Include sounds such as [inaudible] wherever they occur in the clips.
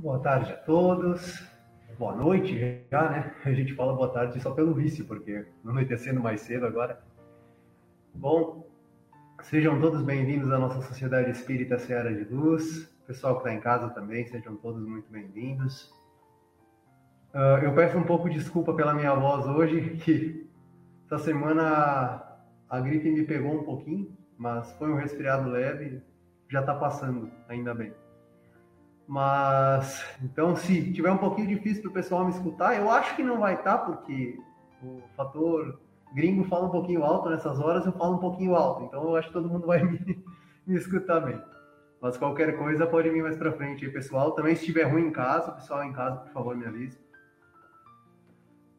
Boa tarde a todos. Boa noite já, né? A gente fala boa tarde só pelo vício, porque não anoitecendo mais cedo agora. Bom, sejam todos bem-vindos à nossa Sociedade Espírita Seara de Luz. pessoal que está em casa também, sejam todos muito bem-vindos. Uh, eu peço um pouco de desculpa pela minha voz hoje, que essa semana a gripe me pegou um pouquinho, mas foi um resfriado leve, já está passando, ainda bem. Mas, então, se tiver um pouquinho difícil para o pessoal me escutar, eu acho que não vai estar, tá, porque o fator gringo fala um pouquinho alto nessas horas, eu falo um pouquinho alto. Então, eu acho que todo mundo vai [laughs] me, me escutar bem. Mas qualquer coisa pode vir mais para frente aí, pessoal. Também, se estiver ruim em casa, pessoal em casa, por favor, me avise.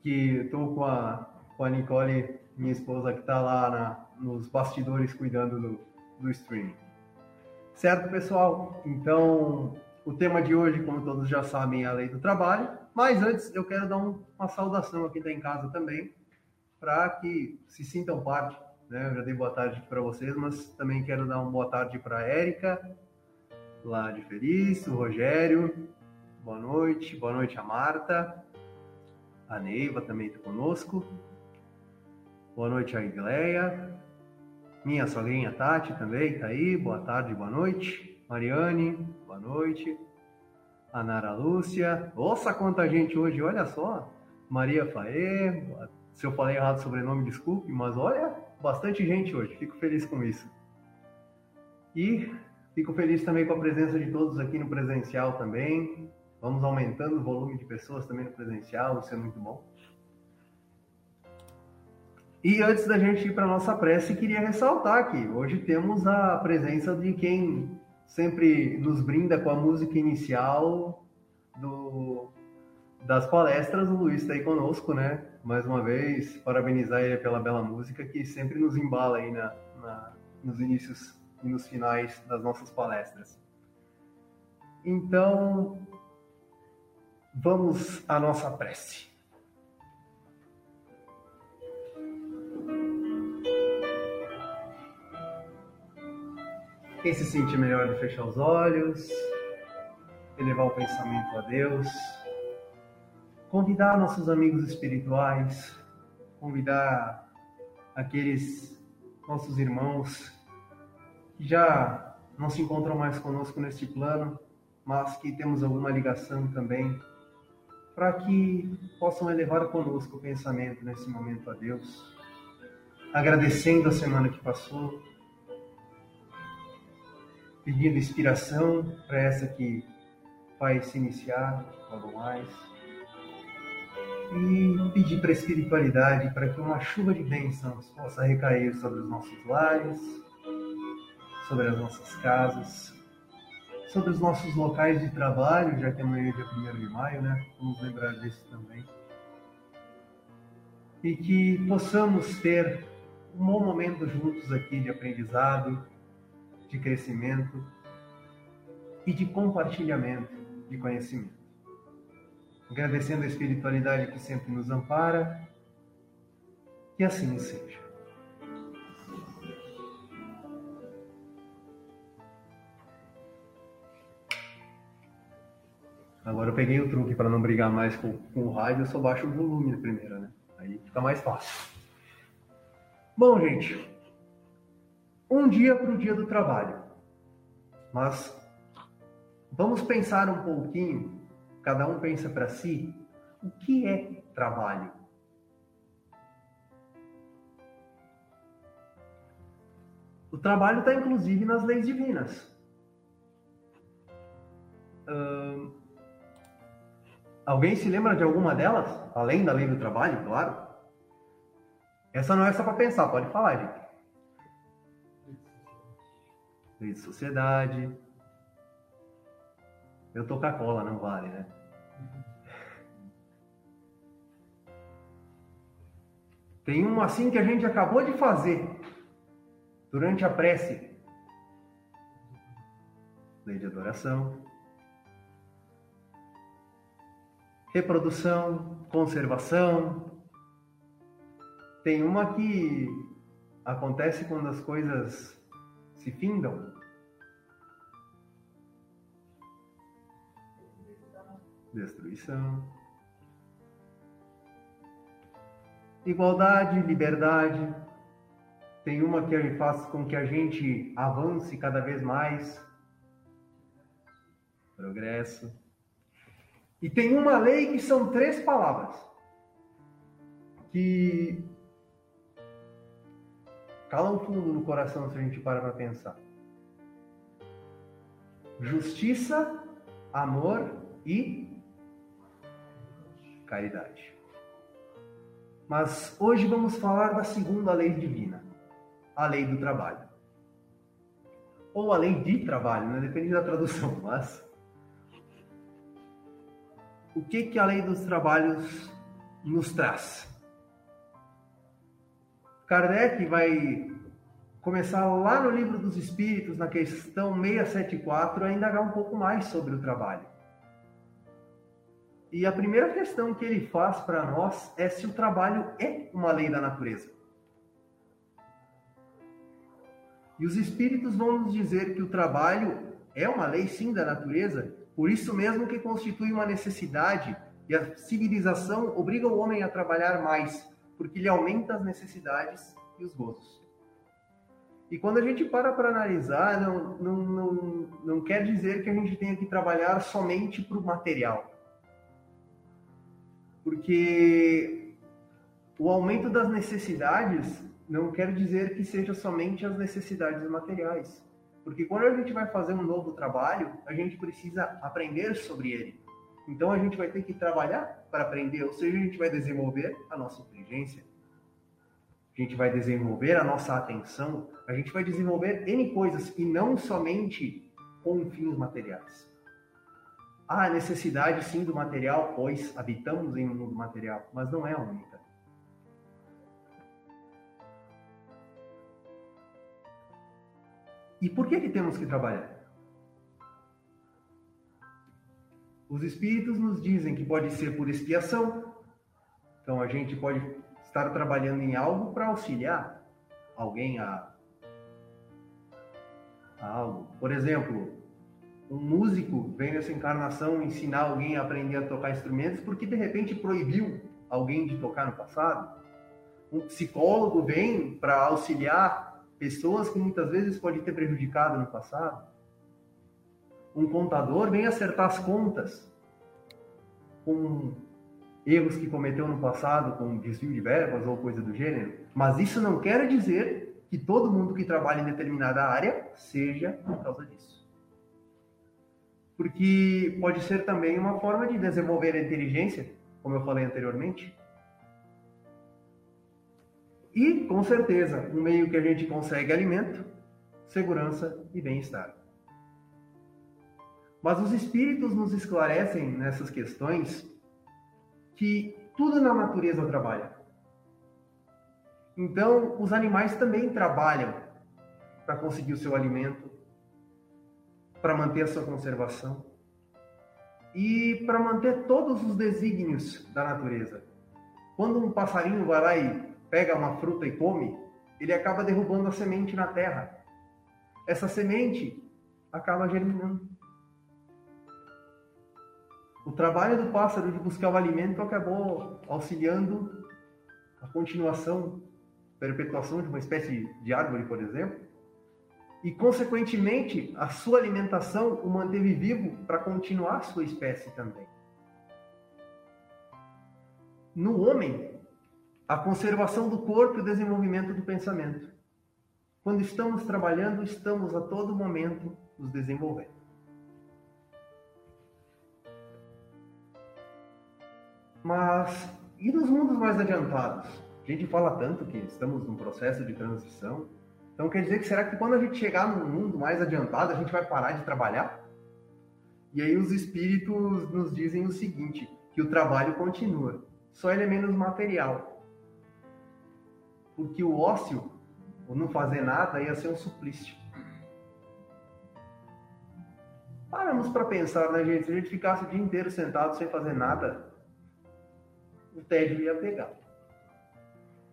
Que estou com a, com a Nicole, minha esposa, que está lá na, nos bastidores cuidando do, do streaming. Certo, pessoal? Então, o tema de hoje, como todos já sabem, é a lei do trabalho. Mas antes, eu quero dar um, uma saudação aqui da em casa também, para que se sintam parte. Né? Eu já dei boa tarde para vocês, mas também quero dar uma boa tarde para a Érica, lá de Feliz, o Rogério, boa noite, boa noite a Marta, a Neiva também está conosco, boa noite a Igleia, minha sogrinha Tati também está aí, boa tarde, boa noite. Mariane, noite. A Nara Lúcia. Nossa, quanta gente hoje, olha só. Maria Faê. Se eu falei errado o sobrenome, desculpe, mas olha, bastante gente hoje. Fico feliz com isso. E fico feliz também com a presença de todos aqui no presencial também. Vamos aumentando o volume de pessoas também no presencial, isso é muito bom. E antes da gente ir para a nossa prece, queria ressaltar que hoje temos a presença de quem sempre nos brinda com a música inicial do, das palestras. O Luiz está aí conosco, né? Mais uma vez, parabenizar ele pela bela música que sempre nos embala aí na, na, nos inícios e nos finais das nossas palestras. Então, vamos à nossa prece. Quem se sentir melhor de fechar os olhos, elevar o pensamento a Deus, convidar nossos amigos espirituais, convidar aqueles nossos irmãos que já não se encontram mais conosco neste plano, mas que temos alguma ligação também, para que possam elevar conosco o pensamento nesse momento a Deus, agradecendo a semana que passou, pedindo inspiração para essa que vai se iniciar logo mais. E pedir para a espiritualidade para que uma chuva de bênçãos possa recair sobre os nossos lares, sobre as nossas casas, sobre os nossos locais de trabalho, já que amanhã é dia 1 de maio, né? Vamos lembrar disso também. E que possamos ter um bom momento juntos aqui de aprendizado, de crescimento e de compartilhamento de conhecimento. Agradecendo a espiritualidade que sempre nos ampara, que assim seja. Agora eu peguei o truque para não brigar mais com, com o rádio, eu só baixo o volume primeiro, né? Aí fica mais fácil. Bom, gente, um dia para o dia do trabalho. Mas vamos pensar um pouquinho, cada um pensa para si, o que é trabalho? O trabalho está inclusive nas leis divinas. Hum, alguém se lembra de alguma delas? Além da lei do trabalho, claro. Essa não é só para pensar, pode falar, gente. Lei de sociedade. Eu tô Coca-Cola, não vale, né? [laughs] Tem um assim que a gente acabou de fazer durante a prece. Lei de adoração. Reprodução, conservação. Tem uma que acontece quando as coisas se findam. Destruição. Igualdade, liberdade, tem uma que faz com que a gente avance cada vez mais. Progresso. E tem uma lei que são três palavras. Que calam fundo no coração se a gente para para pensar. Justiça, amor e caridade. Mas hoje vamos falar da segunda lei divina a lei do trabalho. Ou a lei de trabalho, né? depende da tradução, [laughs] mas o que que a lei dos trabalhos nos traz? Kardec vai começar lá no livro dos Espíritos, na questão 674, a indagar um pouco mais sobre o trabalho. E a primeira questão que ele faz para nós é se o trabalho é uma lei da natureza. E os espíritos vão nos dizer que o trabalho é uma lei sim da natureza, por isso mesmo que constitui uma necessidade e a civilização obriga o homem a trabalhar mais, porque lhe aumenta as necessidades e os gozos. E quando a gente para para analisar, não, não, não, não quer dizer que a gente tenha que trabalhar somente para o material. Porque o aumento das necessidades não quer dizer que seja somente as necessidades materiais. Porque quando a gente vai fazer um novo trabalho, a gente precisa aprender sobre ele. Então a gente vai ter que trabalhar para aprender, ou seja, a gente vai desenvolver a nossa inteligência, a gente vai desenvolver a nossa atenção, a gente vai desenvolver N coisas e não somente com fins materiais. Há necessidade sim do material, pois habitamos em um mundo material, mas não é a única. E por que, que temos que trabalhar? Os espíritos nos dizem que pode ser por expiação. Então a gente pode estar trabalhando em algo para auxiliar alguém a, a algo. Por exemplo, um músico vem nessa encarnação ensinar alguém a aprender a tocar instrumentos porque de repente proibiu alguém de tocar no passado. Um psicólogo vem para auxiliar pessoas que muitas vezes pode ter prejudicado no passado. Um contador vem acertar as contas com erros que cometeu no passado, com desvio de verbas ou coisa do gênero. Mas isso não quer dizer que todo mundo que trabalha em determinada área seja por causa disso. Porque pode ser também uma forma de desenvolver a inteligência, como eu falei anteriormente, e, com certeza, um meio que a gente consegue alimento, segurança e bem-estar. Mas os espíritos nos esclarecem nessas questões que tudo na natureza trabalha. Então, os animais também trabalham para conseguir o seu alimento, para manter a sua conservação e para manter todos os desígnios da natureza. Quando um passarinho vai lá e pega uma fruta e come, ele acaba derrubando a semente na terra. Essa semente acaba germinando. O trabalho do pássaro de buscar o alimento acabou auxiliando a continuação, perpetuação de uma espécie de árvore, por exemplo, e, consequentemente, a sua alimentação o manteve vivo para continuar a sua espécie também. No homem, a conservação do corpo e o desenvolvimento do pensamento. Quando estamos trabalhando, estamos a todo momento nos desenvolvendo. Mas e nos mundos mais adiantados? A gente fala tanto que estamos num processo de transição. Então quer dizer que será que quando a gente chegar num mundo mais adiantado, a gente vai parar de trabalhar? E aí os espíritos nos dizem o seguinte, que o trabalho continua, só ele é menos material. Porque o ócio, ou não fazer nada, ia ser um suplício. Paramos para pensar, né, gente? Se a gente ficasse o dia inteiro sentado sem fazer nada, o tédio ia pegar.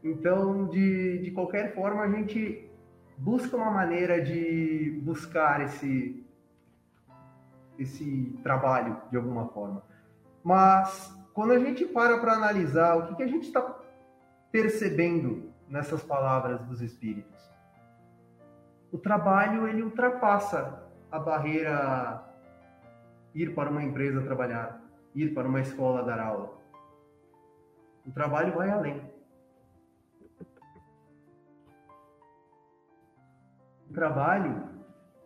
Então, de, de qualquer forma, a gente busca uma maneira de buscar esse, esse trabalho de alguma forma. Mas quando a gente para para analisar o que, que a gente está percebendo nessas palavras dos Espíritos, o trabalho ele ultrapassa a barreira ir para uma empresa trabalhar, ir para uma escola dar aula. O trabalho vai além. O trabalho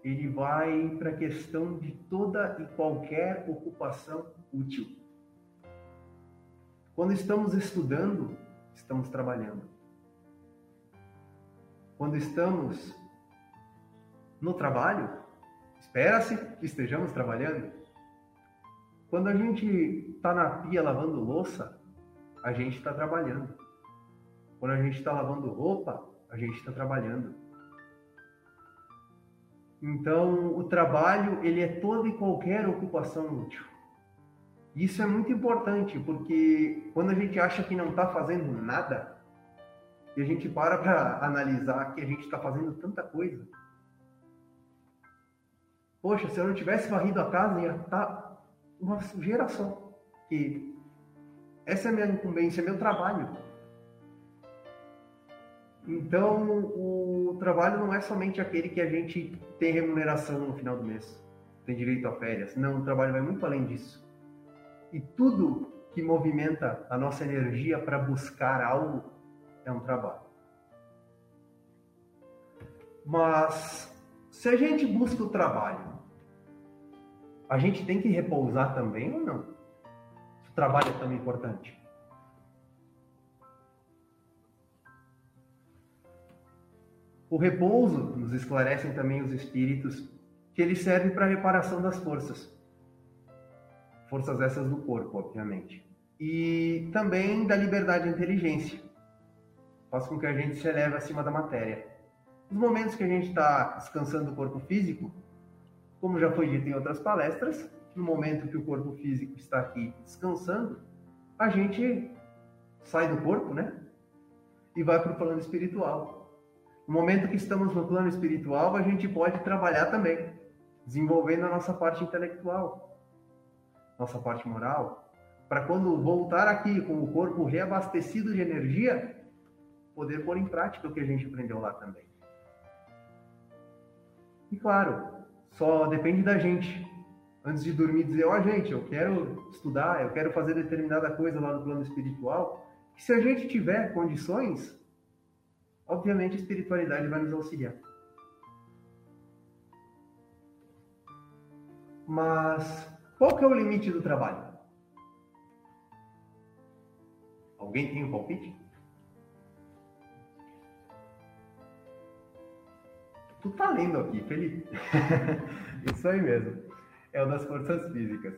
ele vai para a questão de toda e qualquer ocupação útil. Quando estamos estudando, estamos trabalhando. Quando estamos no trabalho, espera-se que estejamos trabalhando. Quando a gente está na pia lavando louça, a gente está trabalhando. Quando a gente está lavando roupa, a gente está trabalhando. Então, o trabalho ele é toda e qualquer ocupação útil. Isso é muito importante, porque quando a gente acha que não está fazendo nada, e a gente para para analisar que a gente está fazendo tanta coisa. Poxa, se eu não tivesse varrido a casa, ia estar tá uma só. Que essa é a minha incumbência, é meu trabalho. Então, o trabalho não é somente aquele que a gente tem remuneração no final do mês, tem direito a férias. Não, o trabalho vai muito além disso. E tudo que movimenta a nossa energia para buscar algo é um trabalho. Mas, se a gente busca o trabalho, a gente tem que repousar também ou não? o trabalho é tão importante? O repouso, nos esclarecem também os espíritos, que ele serve para a reparação das forças. Forças essas do corpo, obviamente. E também da liberdade e inteligência. Faz com que a gente se eleve acima da matéria. Nos momentos que a gente está descansando o corpo físico, como já foi dito em outras palestras, no momento que o corpo físico está aqui descansando, a gente sai do corpo, né? E vai para o plano espiritual. No momento que estamos no plano espiritual, a gente pode trabalhar também, desenvolvendo a nossa parte intelectual, nossa parte moral, para quando voltar aqui com o corpo reabastecido de energia, poder pôr em prática o que a gente aprendeu lá também. E claro, só depende da gente antes de dormir, dizer: Ó, oh, gente, eu quero estudar, eu quero fazer determinada coisa lá no plano espiritual. Que se a gente tiver condições, obviamente a espiritualidade vai nos auxiliar. Mas qual que é o limite do trabalho? Alguém tem um palpite? Tu tá lendo aqui, Felipe. [laughs] Isso aí mesmo é o das forças físicas.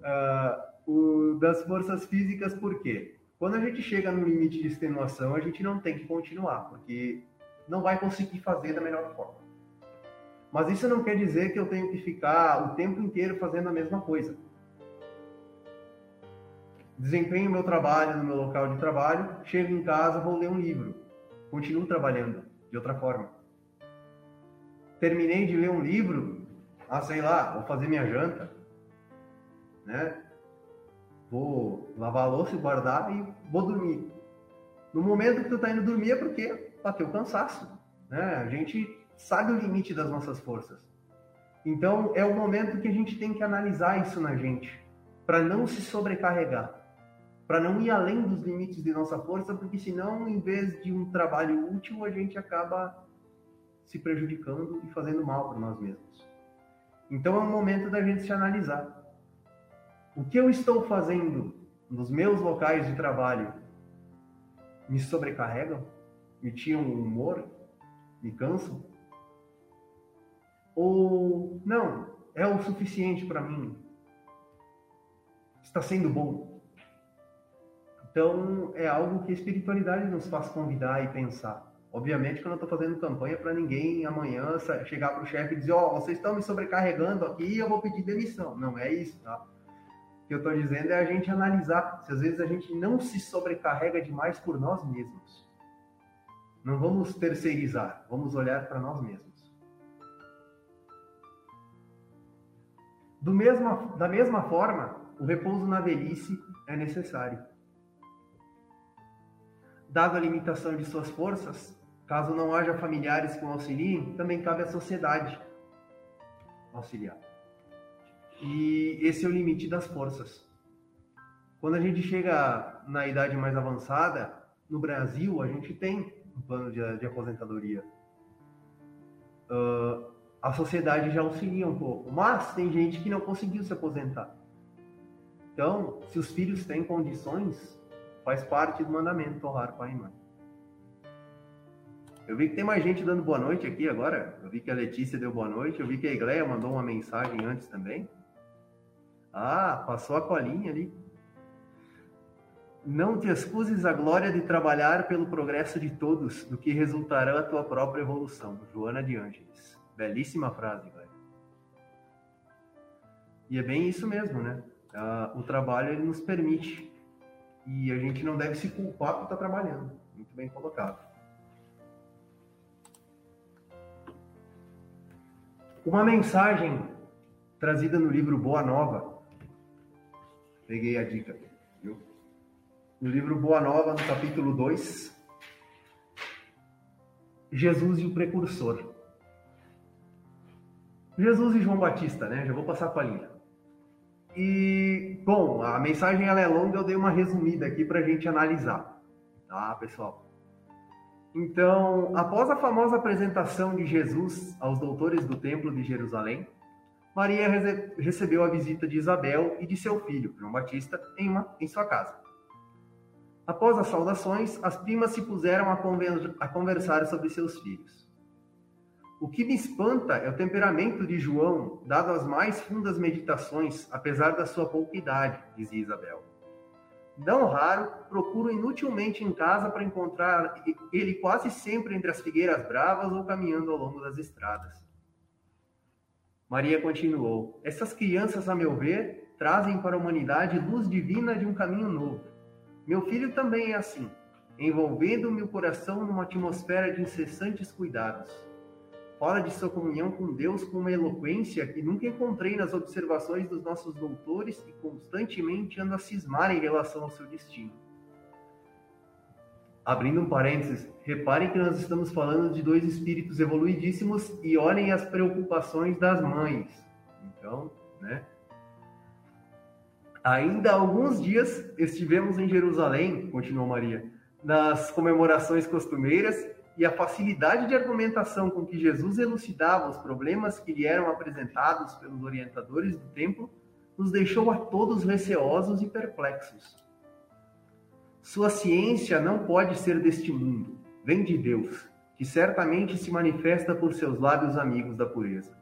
Uh, o das forças físicas, por quê? Quando a gente chega no limite de extenuação, a gente não tem que continuar, porque não vai conseguir fazer da melhor forma. Mas isso não quer dizer que eu tenho que ficar o tempo inteiro fazendo a mesma coisa. Desempenho meu trabalho no meu local de trabalho, chego em casa, vou ler um livro, continuo trabalhando de outra forma. Terminei de ler um livro, ah, sei lá, vou fazer minha janta, né? vou lavar a louça guardar e vou dormir. No momento que tu tá indo dormir é porque bateu cansaço, né? A gente sabe o limite das nossas forças. Então é o momento que a gente tem que analisar isso na gente, para não se sobrecarregar, para não ir além dos limites de nossa força, porque senão, em vez de um trabalho útil, a gente acaba se prejudicando e fazendo mal para nós mesmos. Então é um momento da gente se analisar. O que eu estou fazendo nos meus locais de trabalho me sobrecarregam? Me tiram o humor? Me cansam? Ou não, é o suficiente para mim? Está sendo bom? Então é algo que a espiritualidade nos faz convidar e pensar. Obviamente que eu não estou fazendo campanha para ninguém amanhã chegar para o chefe e dizer: Ó, oh, vocês estão me sobrecarregando aqui e eu vou pedir demissão. Não é isso, tá? Que eu estou dizendo é a gente analisar se às vezes a gente não se sobrecarrega demais por nós mesmos. Não vamos terceirizar, vamos olhar para nós mesmos. Do mesma, da mesma forma, o repouso na velhice é necessário. Dada a limitação de suas forças, caso não haja familiares que o auxiliem, também cabe à sociedade auxiliar. E esse é o limite das forças. Quando a gente chega na idade mais avançada, no Brasil, a gente tem um plano de, de aposentadoria. Uh, a sociedade já auxilia um pouco, mas tem gente que não conseguiu se aposentar. Então, se os filhos têm condições, faz parte do mandamento honrar pai e mãe. Eu vi que tem mais gente dando boa noite aqui agora. Eu vi que a Letícia deu boa noite. Eu vi que a Igleia mandou uma mensagem antes também. Ah, passou a colinha ali. Não te excuses a glória de trabalhar pelo progresso de todos, do que resultará a tua própria evolução. Joana de Ângeles. Belíssima frase, velho. E é bem isso mesmo, né? Uh, o trabalho ele nos permite. E a gente não deve se culpar por estar trabalhando. Muito bem colocado. Uma mensagem trazida no livro Boa Nova. Peguei a dica, viu? No livro Boa Nova, no capítulo 2, Jesus e o precursor. Jesus e João Batista, né? Já vou passar com a linha. E, bom, a mensagem ela é longa, eu dei uma resumida aqui para a gente analisar, tá, pessoal? Então, após a famosa apresentação de Jesus aos doutores do Templo de Jerusalém, Maria recebeu a visita de Isabel e de seu filho, João Batista, em, uma, em sua casa. Após as saudações, as primas se puseram a, conver a conversar sobre seus filhos. O que me espanta é o temperamento de João, dado às mais fundas meditações, apesar da sua pouca idade, dizia Isabel. Não raro, procuro inutilmente em casa para encontrar ele quase sempre entre as figueiras bravas ou caminhando ao longo das estradas. Maria continuou: Essas crianças, a meu ver, trazem para a humanidade luz divina de um caminho novo. Meu filho também é assim, envolvendo meu coração numa atmosfera de incessantes cuidados fala de sua comunhão com Deus com uma eloquência que nunca encontrei nas observações dos nossos doutores e constantemente anda a cismar em relação ao seu destino. Abrindo um parênteses, reparem que nós estamos falando de dois espíritos evoluidíssimos e olhem as preocupações das mães. Então, né? Ainda há alguns dias estivemos em Jerusalém, continuou Maria, nas comemorações costumeiras e a facilidade de argumentação com que Jesus elucidava os problemas que lhe eram apresentados pelos orientadores do templo nos deixou a todos receosos e perplexos. Sua ciência não pode ser deste mundo, vem de Deus, que certamente se manifesta por seus lábios amigos da pureza.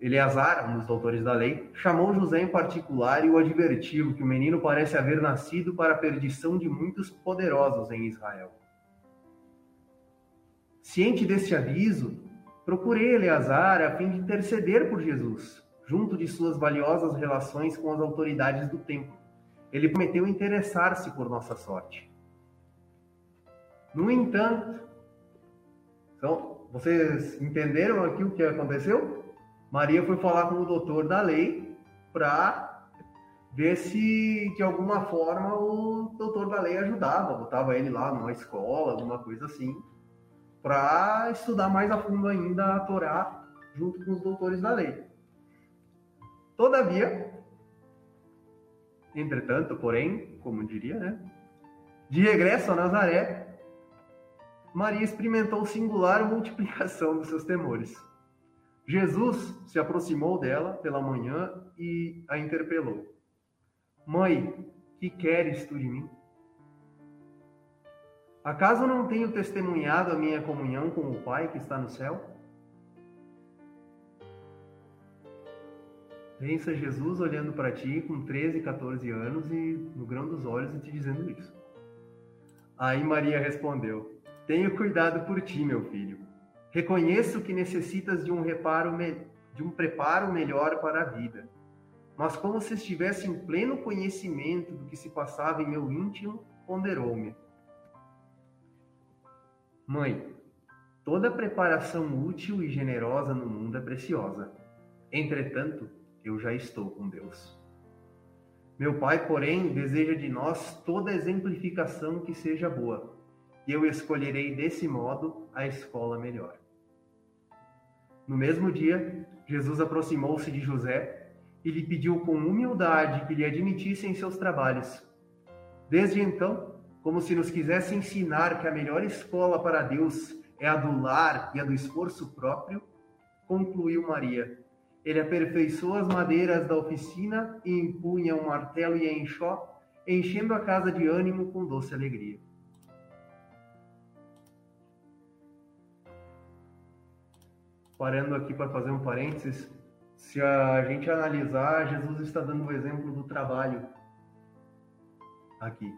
Eleazar, um dos doutores da lei, chamou José em particular e o advertiu que o menino parece haver nascido para a perdição de muitos poderosos em Israel. Ciente deste aviso, procurei Eleazar a fim de interceder por Jesus, junto de suas valiosas relações com as autoridades do templo. Ele prometeu interessar-se por nossa sorte. No entanto, então, vocês entenderam aqui o que aconteceu? Maria foi falar com o doutor da lei para ver se de alguma forma o doutor da lei ajudava, botava ele lá numa escola, alguma coisa assim, para estudar mais a fundo ainda a Torá junto com os doutores da lei. Todavia, entretanto, porém, como diria, né? De regresso a Nazaré, Maria experimentou singular multiplicação dos seus temores. Jesus se aproximou dela pela manhã e a interpelou: Mãe, que queres tu de mim? Acaso não tenho testemunhado a minha comunhão com o Pai que está no céu? Pensa Jesus olhando para ti com 13, 14 anos e no grão dos olhos e te dizendo isso. Aí Maria respondeu: Tenho cuidado por ti, meu filho. Reconheço que necessitas de um reparo de um preparo melhor para a vida. Mas como se estivesse em pleno conhecimento do que se passava em meu íntimo, ponderou-me. Mãe, toda preparação útil e generosa no mundo é preciosa. Entretanto, eu já estou com Deus. Meu Pai, porém, deseja de nós toda exemplificação que seja boa, e eu escolherei desse modo a escola melhor. No mesmo dia, Jesus aproximou-se de José e lhe pediu com humildade que lhe admitisse em seus trabalhos. Desde então, como se nos quisesse ensinar que a melhor escola para Deus é a do lar e a do esforço próprio, concluiu Maria. Ele aperfeiçoou as madeiras da oficina e empunha um martelo e enxó, enchendo a casa de ânimo com doce alegria. Parando aqui para fazer um parênteses, se a gente analisar, Jesus está dando o exemplo do trabalho aqui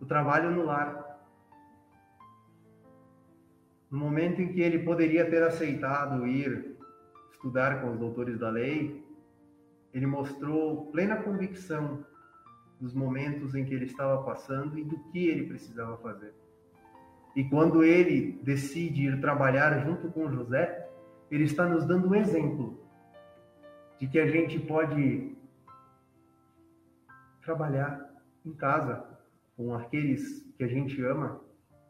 o trabalho no lar. No momento em que ele poderia ter aceitado ir estudar com os doutores da lei, ele mostrou plena convicção dos momentos em que ele estava passando e do que ele precisava fazer. E quando ele decide ir trabalhar junto com José, ele está nos dando um exemplo de que a gente pode trabalhar em casa, com aqueles que a gente ama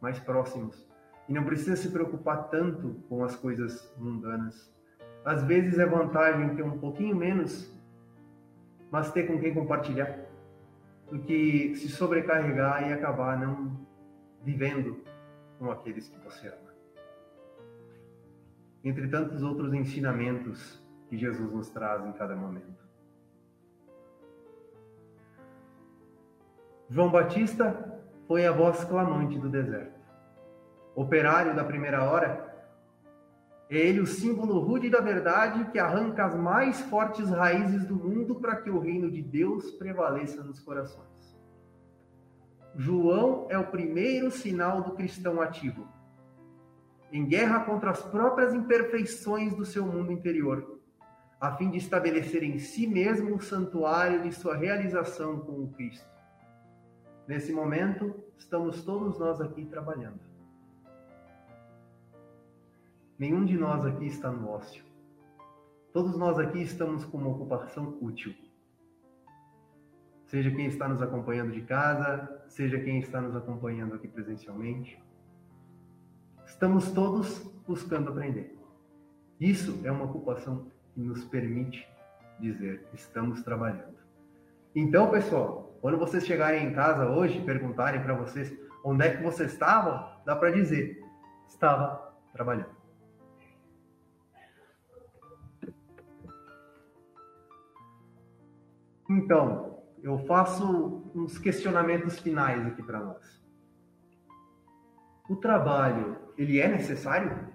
mais próximos. E não precisa se preocupar tanto com as coisas mundanas. Às vezes é vantagem ter um pouquinho menos, mas ter com quem compartilhar, do que se sobrecarregar e acabar não vivendo com aqueles que você ama. Entre tantos outros ensinamentos que Jesus nos traz em cada momento. João Batista foi a voz clamante do deserto. Operário da primeira hora, é ele o símbolo rude da verdade que arranca as mais fortes raízes do mundo para que o reino de Deus prevaleça nos corações. João é o primeiro sinal do cristão ativo, em guerra contra as próprias imperfeições do seu mundo interior, a fim de estabelecer em si mesmo o santuário de sua realização com o Cristo. Nesse momento, estamos todos nós aqui trabalhando. Nenhum de nós aqui está no ócio. Todos nós aqui estamos com uma ocupação útil. Seja quem está nos acompanhando de casa, seja quem está nos acompanhando aqui presencialmente. Estamos todos buscando aprender. Isso é uma ocupação que nos permite dizer: estamos trabalhando. Então, pessoal, quando vocês chegarem em casa hoje, perguntarem para vocês onde é que vocês estavam, dá para dizer: estava trabalhando. Então, eu faço uns questionamentos finais aqui para nós. O trabalho, ele é necessário?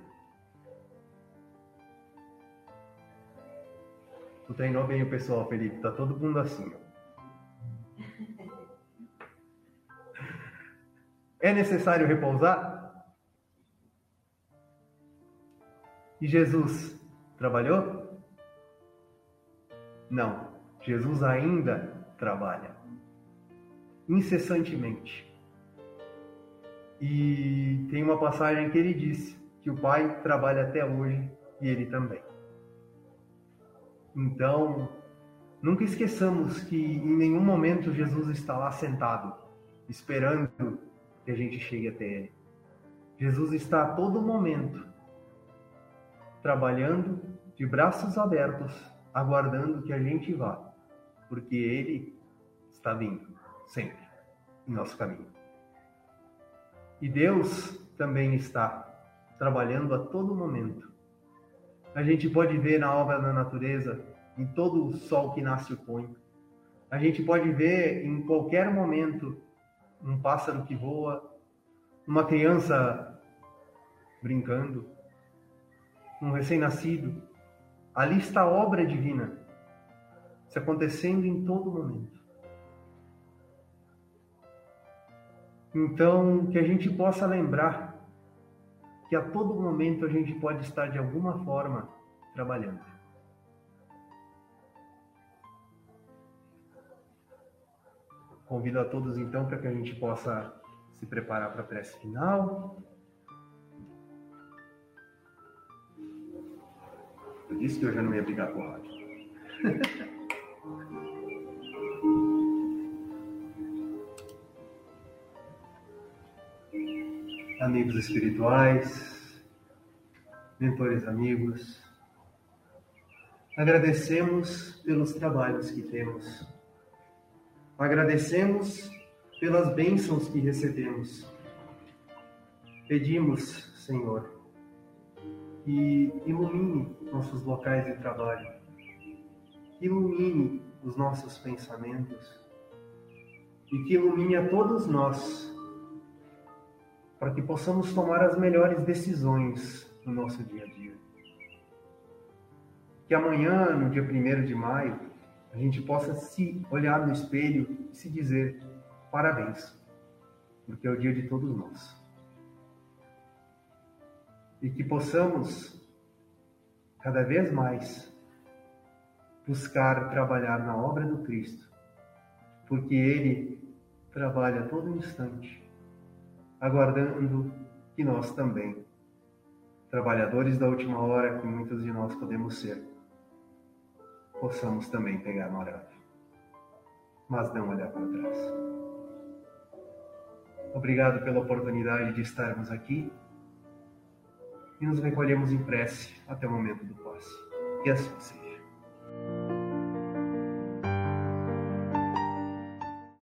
Tu treinou bem o pessoal, Felipe. Tá todo mundo assim. É necessário repousar? E Jesus trabalhou? Não. Jesus ainda trabalha. Incessantemente. E tem uma passagem que ele disse que o Pai trabalha até hoje e ele também. Então, Nunca esqueçamos que em nenhum momento Jesus está lá sentado, esperando que a gente chegue até Ele. Jesus está a todo momento trabalhando de braços abertos, aguardando que a gente vá, porque Ele está vindo sempre em nosso caminho. E Deus também está trabalhando a todo momento. A gente pode ver na obra da natureza, em todo o sol que nasce e põe. A gente pode ver em qualquer momento um pássaro que voa, uma criança brincando, um recém-nascido. Ali está a obra divina, se acontecendo em todo momento. Então, que a gente possa lembrar que a todo momento a gente pode estar de alguma forma trabalhando. Convido a todos então para que a gente possa se preparar para a prece final. Eu disse que eu já não ia brigar com o rádio. [laughs] amigos espirituais, mentores amigos, agradecemos pelos trabalhos que temos, agradecemos pelas bênçãos que recebemos. Pedimos, Senhor, que ilumine nossos locais de trabalho, ilumine os nossos pensamentos e que ilumine a todos nós para que possamos tomar as melhores decisões no nosso dia a dia. Que amanhã, no dia 1 de maio, a gente possa se olhar no espelho e se dizer parabéns, porque é o dia de todos nós. E que possamos, cada vez mais, buscar trabalhar na obra do Cristo, porque Ele trabalha a todo instante aguardando que nós também, trabalhadores da última hora, que muitos de nós podemos ser, possamos também pegar no arado, mas não olhar para trás. Obrigado pela oportunidade de estarmos aqui e nos recolhemos em prece até o momento do passe. E assim seja.